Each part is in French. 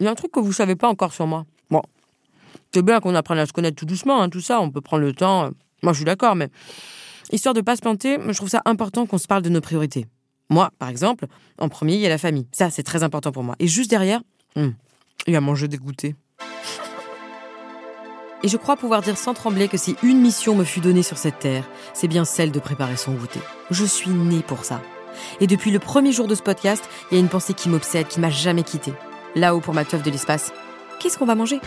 il y a un truc que vous savez pas encore sur moi. Bon, c'est bien qu'on apprenne à se connaître tout doucement, hein, tout ça, on peut prendre le temps. Moi, je suis d'accord, mais histoire de pas se planter, je trouve ça important qu'on se parle de nos priorités. Moi, par exemple, en premier, il y a la famille. Ça, c'est très important pour moi. Et juste derrière, hmm, il y a manger des goûters. Et je crois pouvoir dire sans trembler que si une mission me fut donnée sur cette terre, c'est bien celle de préparer son goûter. Je suis née pour ça. Et depuis le premier jour de ce podcast, il y a une pensée qui m'obsède, qui m'a jamais quittée. Là-haut pour ma teuf de l'espace, qu'est-ce qu'on va manger?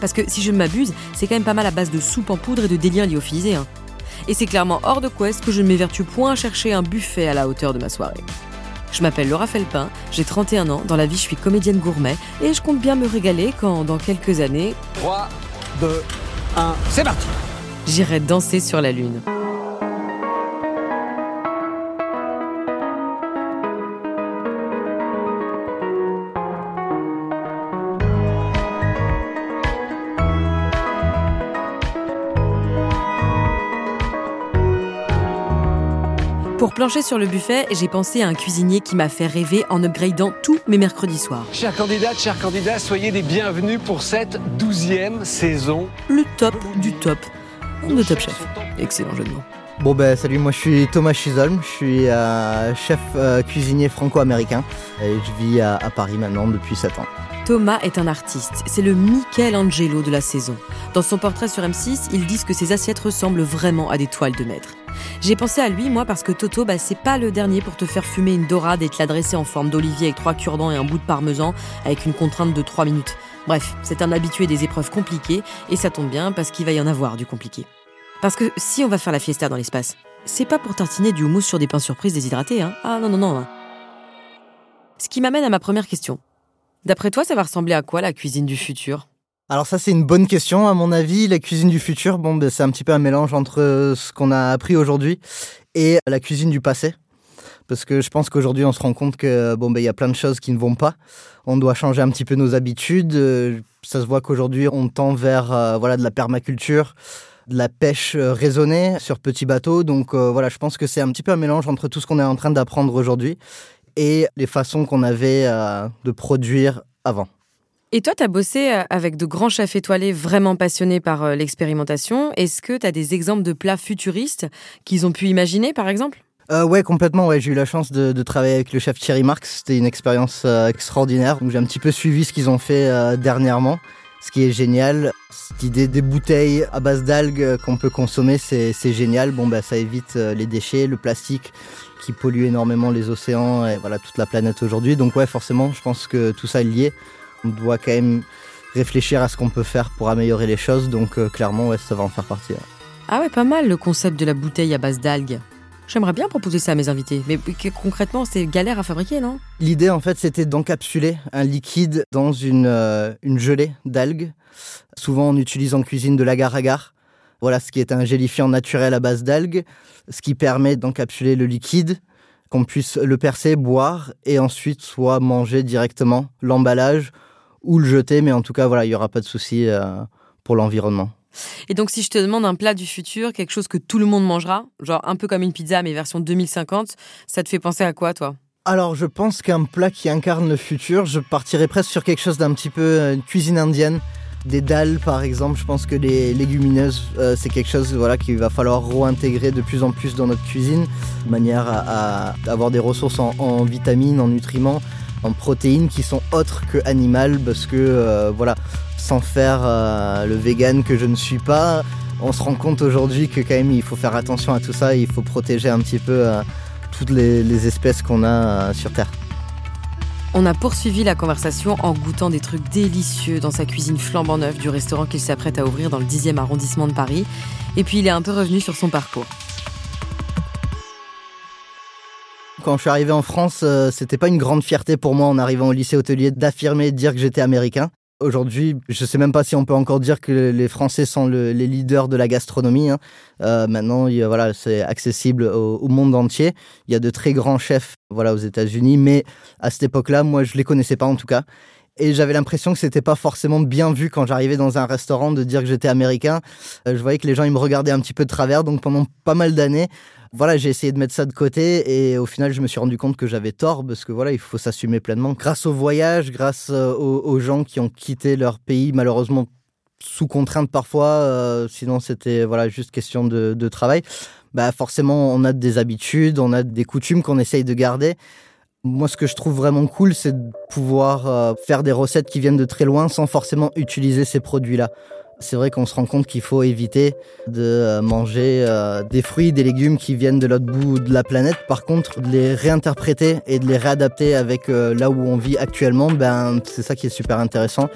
Parce que si je ne m'abuse, c'est quand même pas mal à base de soupe en poudre et de délire lyophilisé. Hein. Et c'est clairement hors de quest que je ne m'évertue point à chercher un buffet à la hauteur de ma soirée. Je m'appelle Laura Felpin, j'ai 31 ans, dans la vie je suis comédienne gourmet et je compte bien me régaler quand, dans quelques années... 3, 2, 1, c'est parti J'irai danser sur la Lune. Pour plancher sur le buffet, j'ai pensé à un cuisinier qui m'a fait rêver en upgradant tous mes mercredis soirs. Chers candidats, chers candidats, soyez les bienvenus pour cette douzième saison. Le top du top de Top Chef. Excellent jeu de mots. Bon ben salut, moi je suis Thomas Chisholm, je suis euh, chef euh, cuisinier franco-américain et je vis à, Paris maintenant depuis 7 ans. Thomas est un artiste, c'est le Michelangelo de la saison. Dans son portrait sur M6, ils disent que ses assiettes ressemblent vraiment à des toiles de maître. J'ai pensé à lui, moi, parce que Toto, bah, c'est pas le dernier pour te faire fumer une dorade et te l'adresser en forme d'olivier avec trois cure-dents et un bout de parmesan avec une contrainte de 3 minutes. Bref, c'est un habitué des épreuves compliquées et ça tombe bien parce qu'il va y en avoir du compliqué. Parce que si on va faire la fiesta dans l'espace, c'est pas pour tartiner du houmous sur des pains surprises déshydratés, hein. Ah non, non, non. Hein. Ce qui m'amène à ma première question. D'après toi, ça va ressembler à quoi la cuisine du futur? Alors ça c'est une bonne question à mon avis. La cuisine du futur, bon, ben, c'est un petit peu un mélange entre euh, ce qu'on a appris aujourd'hui et la cuisine du passé. Parce que je pense qu'aujourd'hui on se rend compte que bon ben il y a plein de choses qui ne vont pas. On doit changer un petit peu nos habitudes. Euh, Ça se voit qu'aujourd'hui on tend vers euh, voilà de la permaculture, de la pêche euh, raisonnée sur petits bateaux. Donc euh, voilà, je pense que c'est un petit peu un mélange entre tout ce qu'on est en train d'apprendre aujourd'hui et les façons qu'on avait euh, de produire avant. Et toi, tu as bossé avec de grands chefs étoilés vraiment passionnés par l'expérimentation. Est-ce que tu as des exemples de plats futuristes qu'ils ont pu imaginer, par exemple? Euh, ouais, complètement. Ouais, j'ai eu la chance de, de travailler avec le chef Thierry Marx. C'était une expérience euh, extraordinaire. Donc j'ai un petit peu suivi ce qu'ils ont fait euh, dernièrement. Ce qui est génial, cette idée des bouteilles à base d'algues euh, qu'on peut consommer, c'est génial. Bon, bah, ça évite euh, les déchets, le plastique qui pollue énormément les océans et voilà toute la planète aujourd'hui. Donc ouais, forcément, je pense que tout ça est lié. On doit quand même réfléchir à ce qu'on peut faire pour améliorer les choses. Donc euh, clairement, ouais, ça va en faire partie. Ah ouais, pas mal le concept de la bouteille à base d'algues. J'aimerais bien proposer ça à mes invités. Mais concrètement, c'est galère à fabriquer, non? L'idée, en fait, c'était d'encapsuler un liquide dans une, euh, une gelée d'algues. Souvent, on utilise en cuisine de l'agar-agar. Voilà, ce qui est un gélifiant naturel à base d'algues, ce qui permet d'encapsuler le liquide, qu'on puisse le percer, boire, et ensuite soit manger directement l'emballage ou le jeter. Mais en tout cas, voilà, il n'y aura pas de souci euh, pour l'environnement. Et donc, si je te demande un plat du futur, quelque chose que tout le monde mangera, genre un peu comme une pizza, mais version 2050, ça te fait penser à quoi, toi? Alors, je pense qu'un plat qui incarne le futur, je partirais presque sur quelque chose d'un petit peu euh, une cuisine indienne. Des dalles, par exemple. Je pense que les légumineuses, euh, c'est quelque chose voilà, qu'il va falloir réintégrer de plus en plus dans notre cuisine, de manière à, avoir des ressources en, en vitamines, en nutriments, en protéines qui sont autres que animales, parce que, euh, voilà, sans faire euh, le vegan que je ne suis pas, on se rend compte aujourd'hui que quand même il faut faire attention à tout ça, il faut protéger un petit peu euh, toutes les, les espèces qu'on a euh, sur Terre. On a poursuivi la conversation en goûtant des trucs délicieux dans sa cuisine flambant neuve du restaurant qu'il s'apprête à ouvrir dans le 10e arrondissement de Paris. Et puis il est un peu revenu sur son parcours. Quand je suis arrivé en France, euh, c'était pas une grande fierté pour moi en arrivant au lycée hôtelier d'affirmer et de dire que j'étais américain. Aujourd'hui, je sais même pas si on peut encore dire que les Français sont le- les leaders de la gastronomie. hein. Euh, maintenant, voilà, c'est accessible au, au monde entier. Il y a de très grands chefs, voilà, aux États-Unis, mais à cette époque-là, moi, je les connaissais pas en tout cas. Et j'avais l'impression que c'était pas forcément bien vu quand j'arrivais dans un restaurant de dire que j'étais américain. Euh, je voyais que les gens ils me regardaient un petit peu de travers. Donc pendant pas mal d'années, Voilà, j'ai essayé de mettre ça de côté et au final, je me suis rendu compte que j'avais tort parce que voilà, il faut s'assumer pleinement. Grâce au voyage, grâce euh, aux, gens qui ont quitté leur pays, malheureusement sous contrainte parfois, euh, sinon c'était voilà juste question de, de travail. Bah forcément, on a des habitudes, on a des coutumes qu'on essaye de garder. Moi, ce que je trouve vraiment cool, c'est de pouvoir euh, faire des recettes qui viennent de très loin sans forcément utiliser ces produits-là. C'est vrai qu'on se rend compte qu'il faut éviter de euh, manger euh, des fruits, des légumes qui viennent de l'autre bout de la planète. Par contre, de les réinterpréter et de les réadapter avec là où on vit actuellement, ben, c'est ça qui est super intéressant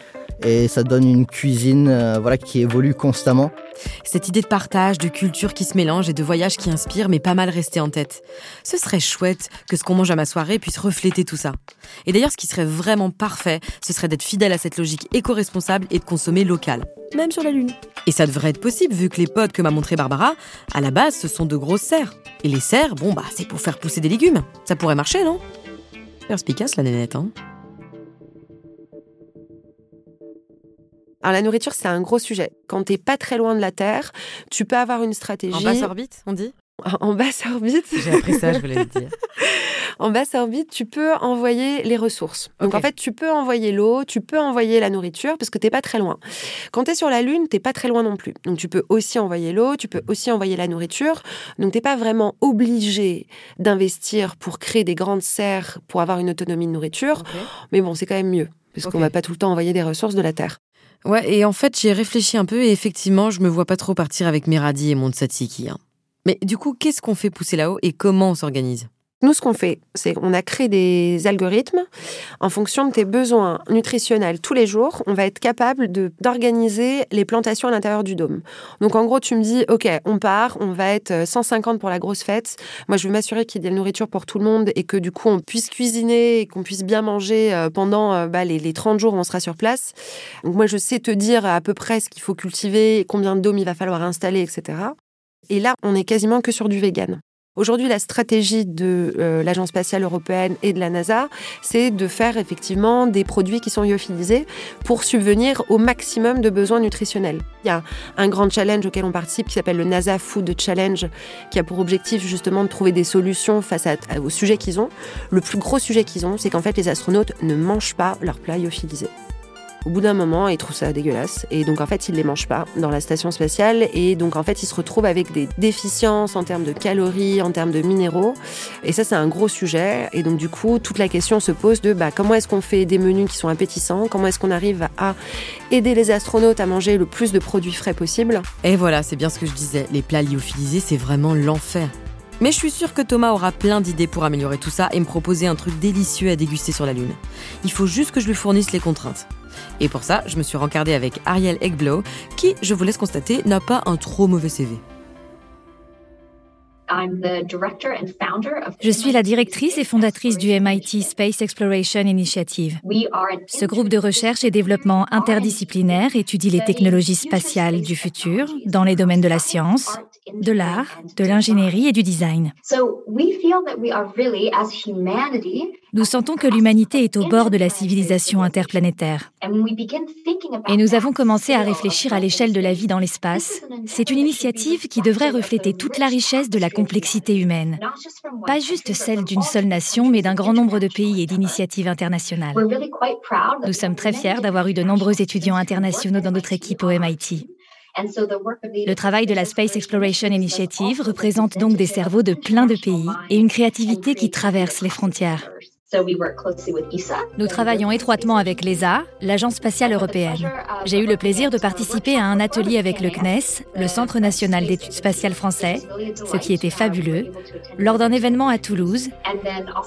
et ça donne une cuisine euh, voilà, qui évolue constamment. Cette idée de partage, de culture qui se mélange et de voyage qui inspire mais pas mal resté en tête. Ce serait chouette que ce qu'on mange à ma soirée puisse refléter tout ça. Et d'ailleurs, ce qui serait vraiment parfait, ce serait d'être fidèle à cette logique éco-responsable et de consommer local, même sur la Lune. Et ça devrait être possible vu que les potes que m'a montré Barbara, à la base, ce sont de grosses serres. Et les serres, bon bah, c'est pour faire pousser des légumes. Ça pourrait marcher, non? Perspicace la nénette, hein Alors la nourriture, c'est un gros sujet. Quand tu n'es pas très loin de la Terre, tu peux avoir une stratégie. En basse orbite, on dit? En basse orbite. J'ai appris ça, je voulais le dire. en basse orbite, tu peux envoyer les ressources. Donc en fait, tu peux envoyer l'eau, tu peux envoyer la nourriture parce que tu n'es pas très loin. Quand tu es sur la Lune, tu n'es pas très loin non plus. Donc tu peux aussi envoyer l'eau, tu peux aussi envoyer la nourriture. Donc tu n'es pas vraiment obligé d'investir pour créer des grandes serres pour avoir une autonomie de nourriture. Mais bon, c'est quand même mieux parce qu'on va pas tout le temps envoyer des ressources de la Terre. Ouais, et en fait, j'ai réfléchi un peu et effectivement, je me vois pas trop partir avec mes radis et mon tzatziki. Hein. Mais du coup, qu'est-ce qu'on fait pousser là-haut et comment on s'organise? Nous, ce qu'on fait, c'est qu'on a créé des algorithmes en fonction de tes besoins nutritionnels tous les jours. On va être capable d'organiser les plantations à l'intérieur du dôme. Donc, en gros, tu me dis, OK, on part, on va être 150 pour la grosse fête. Moi, je veux m'assurer qu'il y ait de la nourriture pour tout le monde et que du coup, on puisse cuisiner et qu'on puisse bien manger euh, pendant euh, bah, les, les 30 jours où on sera sur place. Donc, moi, je sais te dire à peu près ce qu'il faut cultiver, combien de dômes il va falloir installer, etc. Et là, on est quasiment que sur du vegan. Aujourd'hui, la stratégie de euh, l'Agence spatiale européenne et de la NASA, c'est de faire effectivement des produits qui sont lyophilisés pour subvenir au maximum de besoins nutritionnels. Il y a un grand challenge auquel on participe qui s'appelle le NASA Food Challenge, qui a pour objectif justement de trouver des solutions face à, aux sujets qu'ils ont. Le plus gros sujet qu'ils ont, c'est qu'en fait, les astronautes ne mangent pas leurs plats lyophilisés. Au bout d'un moment, ils trouvent ça dégueulasse. Et donc, en fait, ils ne les mangent pas dans la station spatiale. Et donc, en fait, ils se retrouvent avec des déficiences en termes de calories, en termes de minéraux. Et ça, c'est un gros sujet. Et donc, du coup, toute la question se pose de bah, comment est-ce qu'on fait des menus qui sont appétissants? Comment est-ce qu'on arrive à aider les astronautes à manger le plus de produits frais possible? Et voilà, c'est bien ce que je disais. Les plats lyophilisés, c'est vraiment l'enfer. Mais je suis sûre que Thomas aura plein d'idées pour améliorer tout ça et me proposer un truc délicieux à déguster sur la Lune. Il faut juste que je lui fournisse les contraintes. Et pour ça, je me suis rencardée avec Ariel Eggblow, qui, je vous laisse constater, n'a pas un trop mauvais CV. Je suis la directrice et fondatrice du MIT Space Exploration Initiative. Ce groupe de recherche et développement interdisciplinaire étudie les technologies spatiales du futur dans les domaines de la science, de l'art, de l'ingénierie et du design. Nous sentons que l'humanité est au bord de la civilisation interplanétaire. Et nous avons commencé à réfléchir à l'échelle de la vie dans l'espace. C'est une initiative qui devrait refléter toute la richesse de la complexité humaine. Pas juste celle d'une seule nation, mais d'un grand nombre de pays et d'initiatives internationales. Nous sommes très fiers d'avoir eu de nombreux étudiants internationaux dans notre équipe au MIT. Le travail de la Space Exploration Initiative représente donc des cerveaux de plein de pays et une créativité qui traverse les frontières. Nous travaillons étroitement avec l'ESA, l'Agence spatiale européenne. J'ai eu le plaisir de participer à un atelier avec le CNES, le Centre national d'études spatiales français, ce qui était fabuleux, lors d'un événement à Toulouse,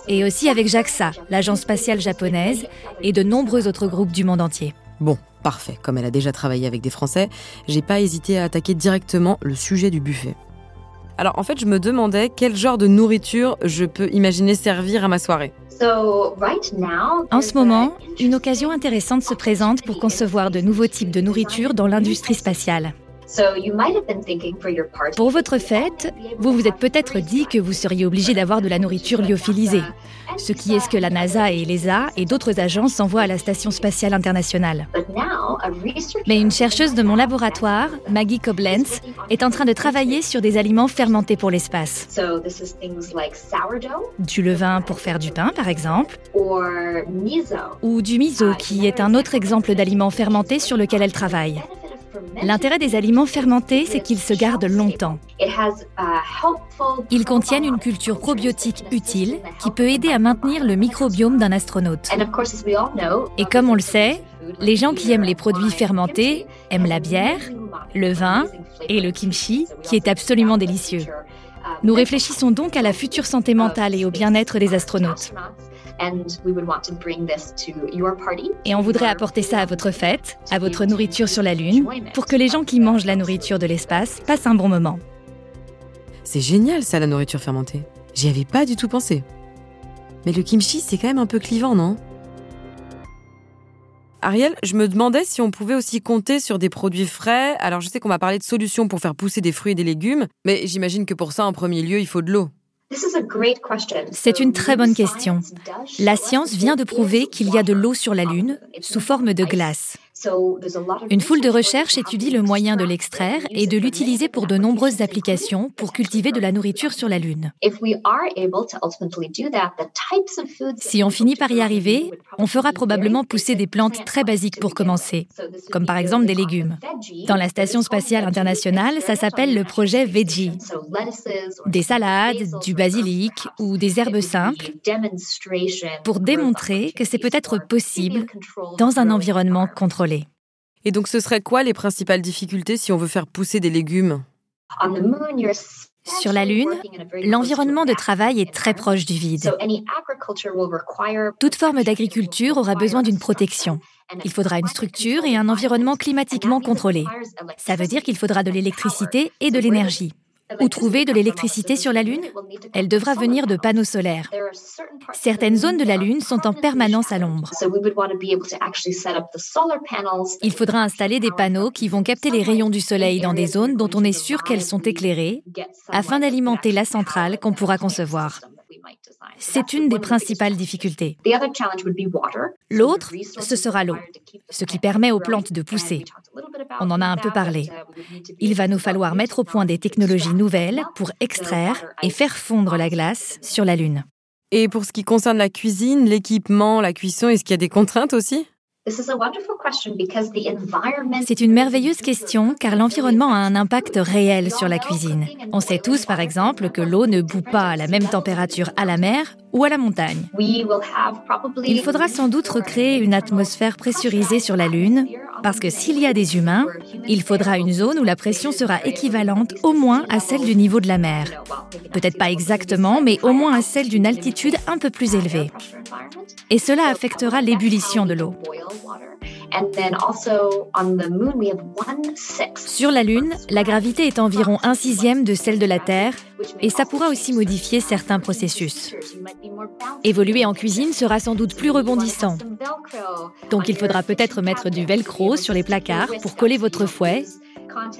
et aussi avec JAXA, l'Agence spatiale japonaise, et de nombreux autres groupes du monde entier. Bon, parfait. Comme elle a déjà travaillé avec des Français, j'ai pas hésité à attaquer directement le sujet du buffet. Alors en fait, je me demandais quel genre de nourriture je peux imaginer servir à ma soirée. En ce moment, une occasion intéressante se présente pour concevoir de nouveaux types de nourriture dans l'industrie spatiale. Pour votre fête, vous vous êtes peut-être dit que vous seriez obligé d'avoir de la nourriture lyophilisée, ce qui est ce que la NASA et l'ESA et d'autres agences envoient à la Station spatiale internationale. Mais une chercheuse de mon laboratoire, Maggie Koblenz, est en train de travailler sur des aliments fermentés pour l'espace. Du levain pour faire du pain, par exemple, ou du miso, qui est un autre exemple d'aliment fermenté sur lequel elle travaille. L'intérêt des aliments fermentés, c'est qu'ils se gardent longtemps. Ils contiennent une culture probiotique utile qui peut aider à maintenir le microbiome d'un astronaute. Et comme on le sait, les gens qui aiment les produits fermentés aiment la bière, le vin et le kimchi, qui est absolument délicieux. Nous réfléchissons donc à la future santé mentale et au bien-être des astronautes. Et on voudrait apporter ça à votre fête, à votre nourriture sur la Lune, pour que les gens qui mangent la nourriture de l'espace passent un bon moment. C'est génial ça, la nourriture fermentée. J'y avais pas du tout pensé. Mais le kimchi, c'est quand même un peu clivant, non? Ariel, je me demandais si on pouvait aussi compter sur des produits frais. Alors je sais qu'on va parler de solutions pour faire pousser des fruits et des légumes, mais j'imagine que pour ça, en premier lieu, il faut de l'eau. C'est une très bonne question. La science vient de prouver qu'il y a de l'eau sur la Lune sous forme de glace. Une foule de recherches étudie le moyen de l'extraire et de l'utiliser pour de nombreuses applications pour cultiver de la nourriture sur la Lune. Si on finit par y arriver, on fera probablement pousser des plantes très basiques pour commencer, comme par exemple des légumes. Dans la Station spatiale internationale, ça s'appelle le projet Veggie. Des salades, du basilic ou des herbes simples pour démontrer que c'est peut-être possible dans un environnement contrôlé. Et donc ce serait quoi les principales difficultés si on veut faire pousser des légumes sur la Lune, l'environnement de travail est très proche du vide. Toute forme d'agriculture aura besoin d'une protection. Il faudra une structure et un environnement climatiquement contrôlé. Ça veut dire qu'il faudra de l'électricité et de l'énergie. Où trouver de l'électricité sur la Lune Elle devra venir de panneaux solaires. Certaines zones de la Lune sont en permanence à l'ombre. Il faudra installer des panneaux qui vont capter les rayons du soleil dans des zones dont on est sûr qu'elles sont éclairées afin d'alimenter la centrale qu'on pourra concevoir. C'est une des principales difficultés. L'autre, ce sera l'eau, ce qui permet aux plantes de pousser. On en a un peu parlé. Il va nous falloir mettre au point des technologies nouvelles pour extraire et faire fondre la glace sur la Lune. Et pour ce qui concerne la cuisine, l'équipement, la cuisson, est-ce qu'il y a des contraintes aussi? C'est une merveilleuse question car l'environnement a un impact réel sur la cuisine. On sait tous par exemple que l'eau ne bout pas à la même température à la mer ou à la montagne. Il faudra sans doute recréer une atmosphère pressurisée sur la Lune parce que s'il y a des humains, il faudra une zone où la pression sera équivalente au moins à celle du niveau de la mer. Peut-être pas exactement, mais au moins à celle d'une altitude un peu plus élevée. Et cela affectera l'ébullition de l'eau. Sur la Lune, la gravité est environ un sixième de celle de la Terre et ça pourra aussi modifier certains processus. Évoluer en cuisine sera sans doute plus rebondissant. Donc il faudra peut-être mettre du velcro sur les placards pour coller votre fouet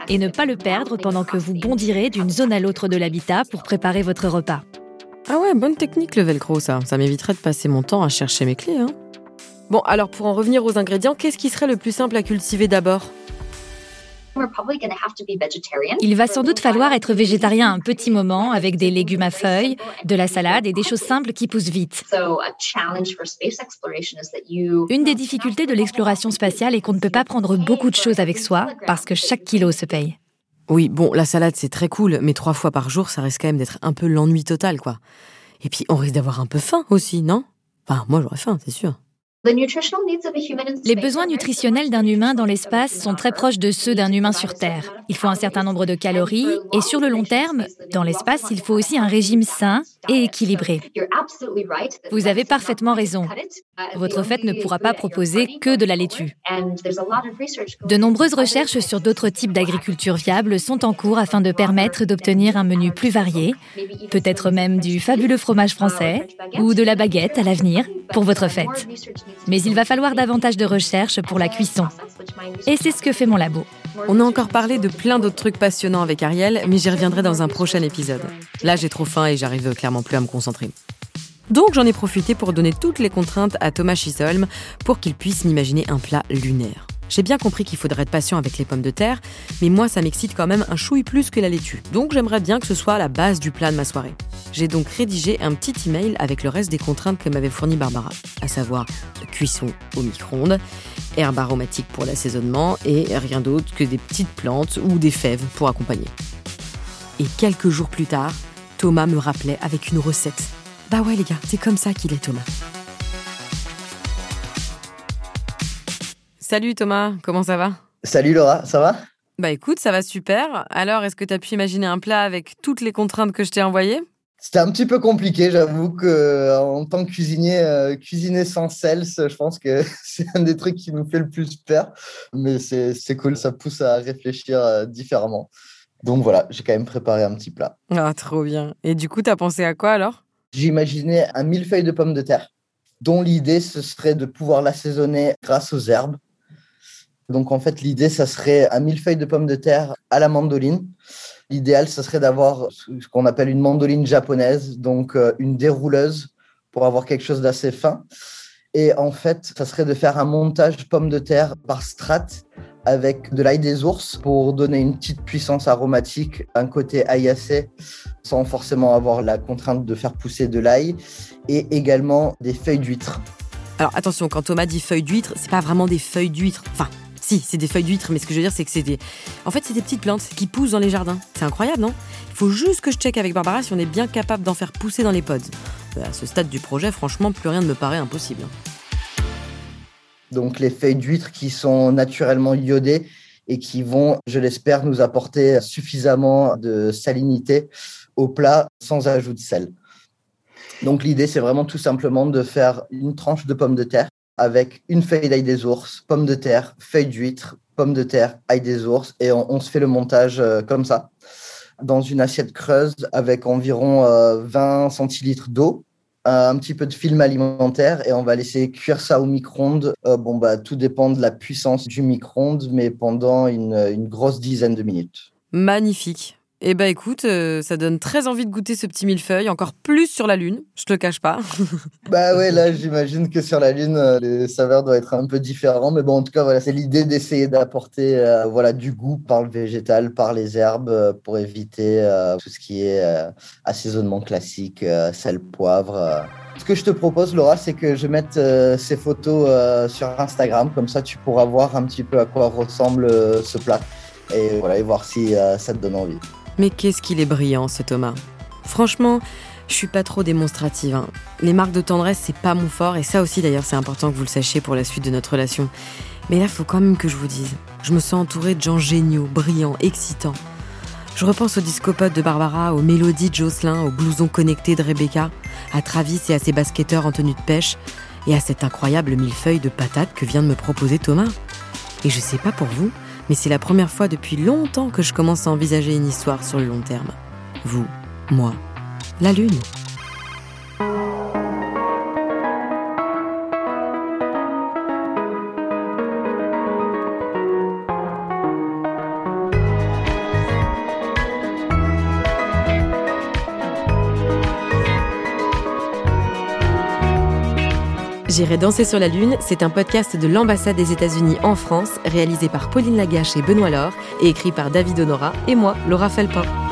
et ne pas le perdre pendant que vous bondirez d'une zone à l'autre de l'habitat pour préparer votre repas. Ah ouais, bonne technique le velcro ça. Ça m'éviterait de passer mon temps à chercher mes clés. Hein. Bon, alors pour en revenir aux ingrédients, qu'est-ce qui serait le plus simple à cultiver d'abord? Il va sans doute falloir être végétarien un petit moment avec des légumes à feuilles, de la salade et des choses simples qui poussent vite. Une des difficultés de l'exploration spatiale est qu'on ne peut pas prendre beaucoup de choses avec soi parce que chaque kilo se paye. Oui, bon, la salade c'est très cool, mais trois fois par jour ça risque quand même d'être un peu l'ennui total, quoi. Et puis on risque d'avoir un peu faim aussi, non? Enfin, moi j'aurais faim, c'est sûr. Les besoins nutritionnels d'un humain dans l'espace sont très proches de ceux d'un humain sur Terre. Il faut un certain nombre de calories et sur le long terme, dans l'espace, il faut aussi un régime sain et équilibré. Vous avez parfaitement raison. Votre fête ne pourra pas proposer que de la laitue. De nombreuses recherches sur d'autres types d'agriculture viable sont en cours afin de permettre d'obtenir un menu plus varié, peut-être même du fabuleux fromage français ou de la baguette à l'avenir pour votre fête. Mais il va falloir davantage de recherche pour la cuisson. Et c'est ce que fait mon labo. On a encore parlé de plein d'autres trucs passionnants avec Ariel, mais j'y reviendrai dans un prochain épisode. Là, j'ai trop faim et j'arrive clairement plus à me concentrer. Donc j'en ai profité pour donner toutes les contraintes à Thomas Chisholm pour qu'il puisse m'imaginer un plat lunaire. J'ai bien compris qu'il faudrait être patient avec les pommes de terre, mais moi ça m'excite quand même un chouille plus que la laitue. Donc j'aimerais bien que ce soit la base du plat de ma soirée. J'ai donc rédigé un petit email avec le reste des contraintes que m'avait fourni Barbara, à savoir cuisson au micro-ondes, herbe aromatique pour l'assaisonnement et rien d'autre que des petites plantes ou des fèves pour accompagner. Et quelques jours plus tard, Thomas me rappelait avec une recette. Bah ouais les gars, c'est comme ça qu'il est Thomas. Salut Thomas, comment ça va? Salut Laura, ça va? Bah écoute, ça va super. Alors, est-ce que tu as pu imaginer un plat avec toutes les contraintes que je t'ai envoyées? C'était un petit peu compliqué, j'avoue que euh, en tant que cuisinier, euh, cuisiner sans sel, je pense que c'est un des trucs qui nous fait le plus peur. Mais c'est cool, ça pousse à réfléchir euh, différemment. Donc voilà, j'ai quand même préparé un petit plat. Ah, trop bien. Et du coup, tu as pensé à quoi alors? J'imaginais un millefeuille de pommes de terre, dont l'idée, ce serait de pouvoir l'assaisonner grâce aux herbes donc en fait, l'idée, ça serait un millefeuille de pommes de terre à la mandoline. L'idéal, ce serait d'avoir ce qu'on appelle une mandoline japonaise, donc euh, une dérouleuse pour avoir quelque chose d'assez fin. Et en fait, ça serait de faire un montage pommes de terre par strate avec de l'ail des ours pour donner une petite puissance aromatique, un côté aillacé sans forcément avoir la contrainte de faire pousser de l'ail et également des feuilles d'huître. Alors attention, quand Thomas dit feuilles d'huître, c'est pas vraiment des feuilles d'huître. Enfin, si, c'est des feuilles d'huître, mais ce que je veux dire, c'est que c'est des. En fait, c'est des petites plantes qui poussent dans les jardins. C'est incroyable, non? Il faut juste que je check avec Barbara si on est bien capable d'en faire pousser dans les pods. Euh, à ce stade du projet, franchement, plus rien ne me paraît impossible. Donc, les feuilles d'huître qui sont naturellement iodées et qui vont, je l'espère, nous apporter suffisamment de salinité au plat sans ajout de sel. Donc l'idée, c'est vraiment tout simplement de faire une tranche de pommes de terre avec une feuille d'ail des ours, pommes de terre, feuille d'huître, pommes de terre, ail des ours, et on, se fait le montage euh, comme ça, dans une assiette creuse avec environ 20 euh, centilitres d'eau, un petit peu de film alimentaire, et on va laisser cuire ça au micro-ondes. Euh, bon, bah, tout dépend de la puissance du micro-ondes, mais pendant une grosse dizaine de minutes. Magnifique. Eh ben écoute, euh, ça donne très envie de goûter ce petit millefeuille, encore plus sur la Lune, je te le cache pas. bah ouais, là j'imagine que sur la Lune, euh, les saveurs doivent être un peu différentes, mais bon en tout cas voilà, c'est l'idée d'essayer d'apporter euh, voilà du goût par le végétal, par les herbes, pour éviter tout ce qui est assaisonnement classique, sel, poivre. Ce que je te propose, Laura, c'est que je mette ces photos sur Instagram, comme ça tu pourras voir un petit peu à quoi ressemble ce plat et voilà et voir si ça te donne envie. Mais qu'est-ce qu'il est brillant, ce Thomas. Franchement, je suis pas trop démonstrative. Hein. Les marques de tendresse, c'est pas mon fort, et ça aussi d'ailleurs, c'est important que vous le sachiez pour la suite de notre relation. Mais là, faut quand même que je vous dise. Je me sens entourée de gens géniaux, brillants, excitants. Je repense au discopote de Barbara, aux mélodies de Jocelyn, aux blousons connectés de Rebecca, à Travis et à ses basketteurs en tenue de pêche, et à cet incroyable millefeuille de patates que vient de me proposer Thomas. Et je sais pas pour vous, mais c'est la première fois depuis longtemps que je commence à envisager une histoire sur le long terme. Vous, moi, la Lune. J'irai danser sur la Lune, c'est un podcast de l'ambassade des États-Unis en France, réalisé par Pauline Lagache et Benoît Laure, et écrit par David Honora et moi, Laura Felpin.